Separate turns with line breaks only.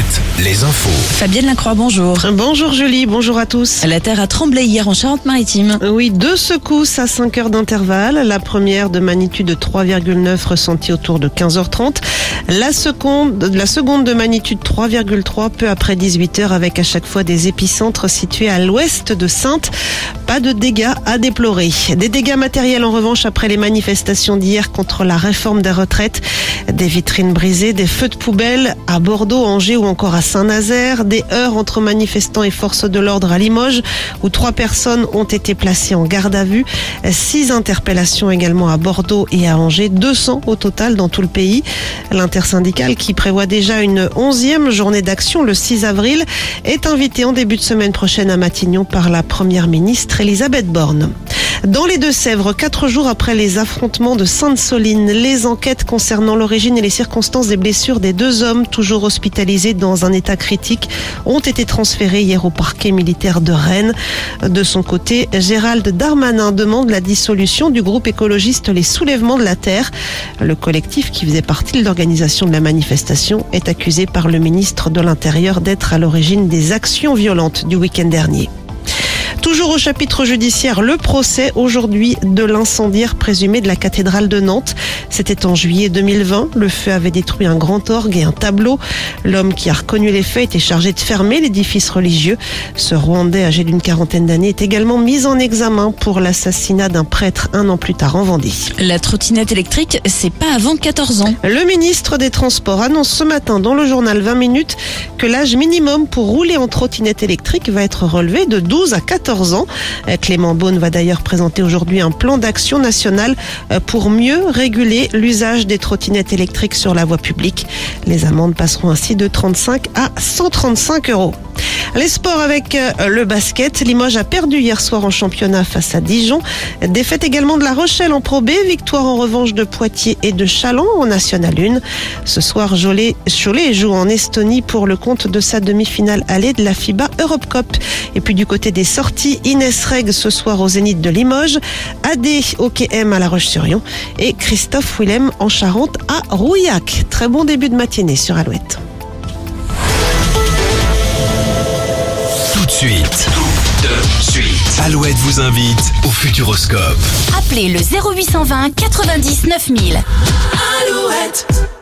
Alouette, les infos.
Fabienne Lacroix, bonjour.
Bonjour Julie, bonjour à tous.
La terre a tremblé hier en Charente-Maritime.
Oui, deux secousses à 5 heures d'intervalle. La première de magnitude 3,9 ressentie autour de 15h30. La seconde, la seconde de magnitude 3,3 peu après 18 heures avec à chaque fois des épicentres situés à l'ouest de Sainte. Pas de dégâts à déplorer. Des dégâts matériels en revanche après les manifestations d'hier contre la réforme des retraites. Des vitrines brisées, des feux de poubelle à Bordeaux, Angers ou encore à Saint-Nazaire. Des heurts entre manifestants et forces de l'ordre à Limoges où trois personnes ont été placées en garde à vue. Six interpellations également à Bordeaux et à Angers. 200 au total dans tout le pays. L'intersyndicale qui prévoit déjà une onzième journée d'action le 6 avril est invitée en début de semaine prochaine à Matignon par la première ministre Elisabeth Borne. Dans les Deux-Sèvres, quatre jours après les affrontements de Sainte-Soline, les enquêtes concernant l'origine et les circonstances des blessures des deux hommes toujours hospitalisés dans un état critique ont été transférées hier au parquet militaire de Rennes. De son côté, Gérald Darmanin demande la dissolution du groupe écologiste Les Soulèvements de la Terre. Le collectif qui faisait partie de l'organisation de la manifestation est accusé par le ministre de l'Intérieur d'être à l'origine des actions violentes du week-end dernier. Toujours au chapitre judiciaire, le procès aujourd'hui de l'incendiaire présumé de la cathédrale de Nantes. C'était en juillet 2020. Le feu avait détruit un grand orgue et un tableau. L'homme qui a reconnu les faits était chargé de fermer l'édifice religieux. Ce Rwandais âgé d'une quarantaine d'années est également mis en examen pour l'assassinat d'un prêtre un an plus tard en Vendée.
La trottinette électrique, c'est pas avant 14 ans.
Le ministre des Transports annonce ce matin dans le journal 20 minutes que l'âge minimum pour rouler en trottinette électrique va être relevé de 12 à 14 ans. Clément Beaune va d'ailleurs présenter aujourd'hui un plan d'action national pour mieux réguler l'usage des trottinettes électriques sur la voie publique. Les amendes passeront ainsi de 35 à 135 euros. Les sports avec le basket. Limoges a perdu hier soir en championnat face à Dijon. Défaite également de La Rochelle en Pro B. Victoire en revanche de Poitiers et de Chalon en National 1. Ce soir, Cholet, Cholet joue en Estonie pour le compte de sa demi-finale allée de la FIBA Europe Cup. Et puis du côté des sorties, Inès Reg ce soir au Zénith de Limoges, AD au KM à La Roche-sur-Yon et Christophe Willem en Charente à Rouillac. Très bon début de matinée sur Alouette.
Tout de suite. Tout de suite. Alouette vous invite au Futuroscope.
Appelez le 0820 90 9000.
Alouette.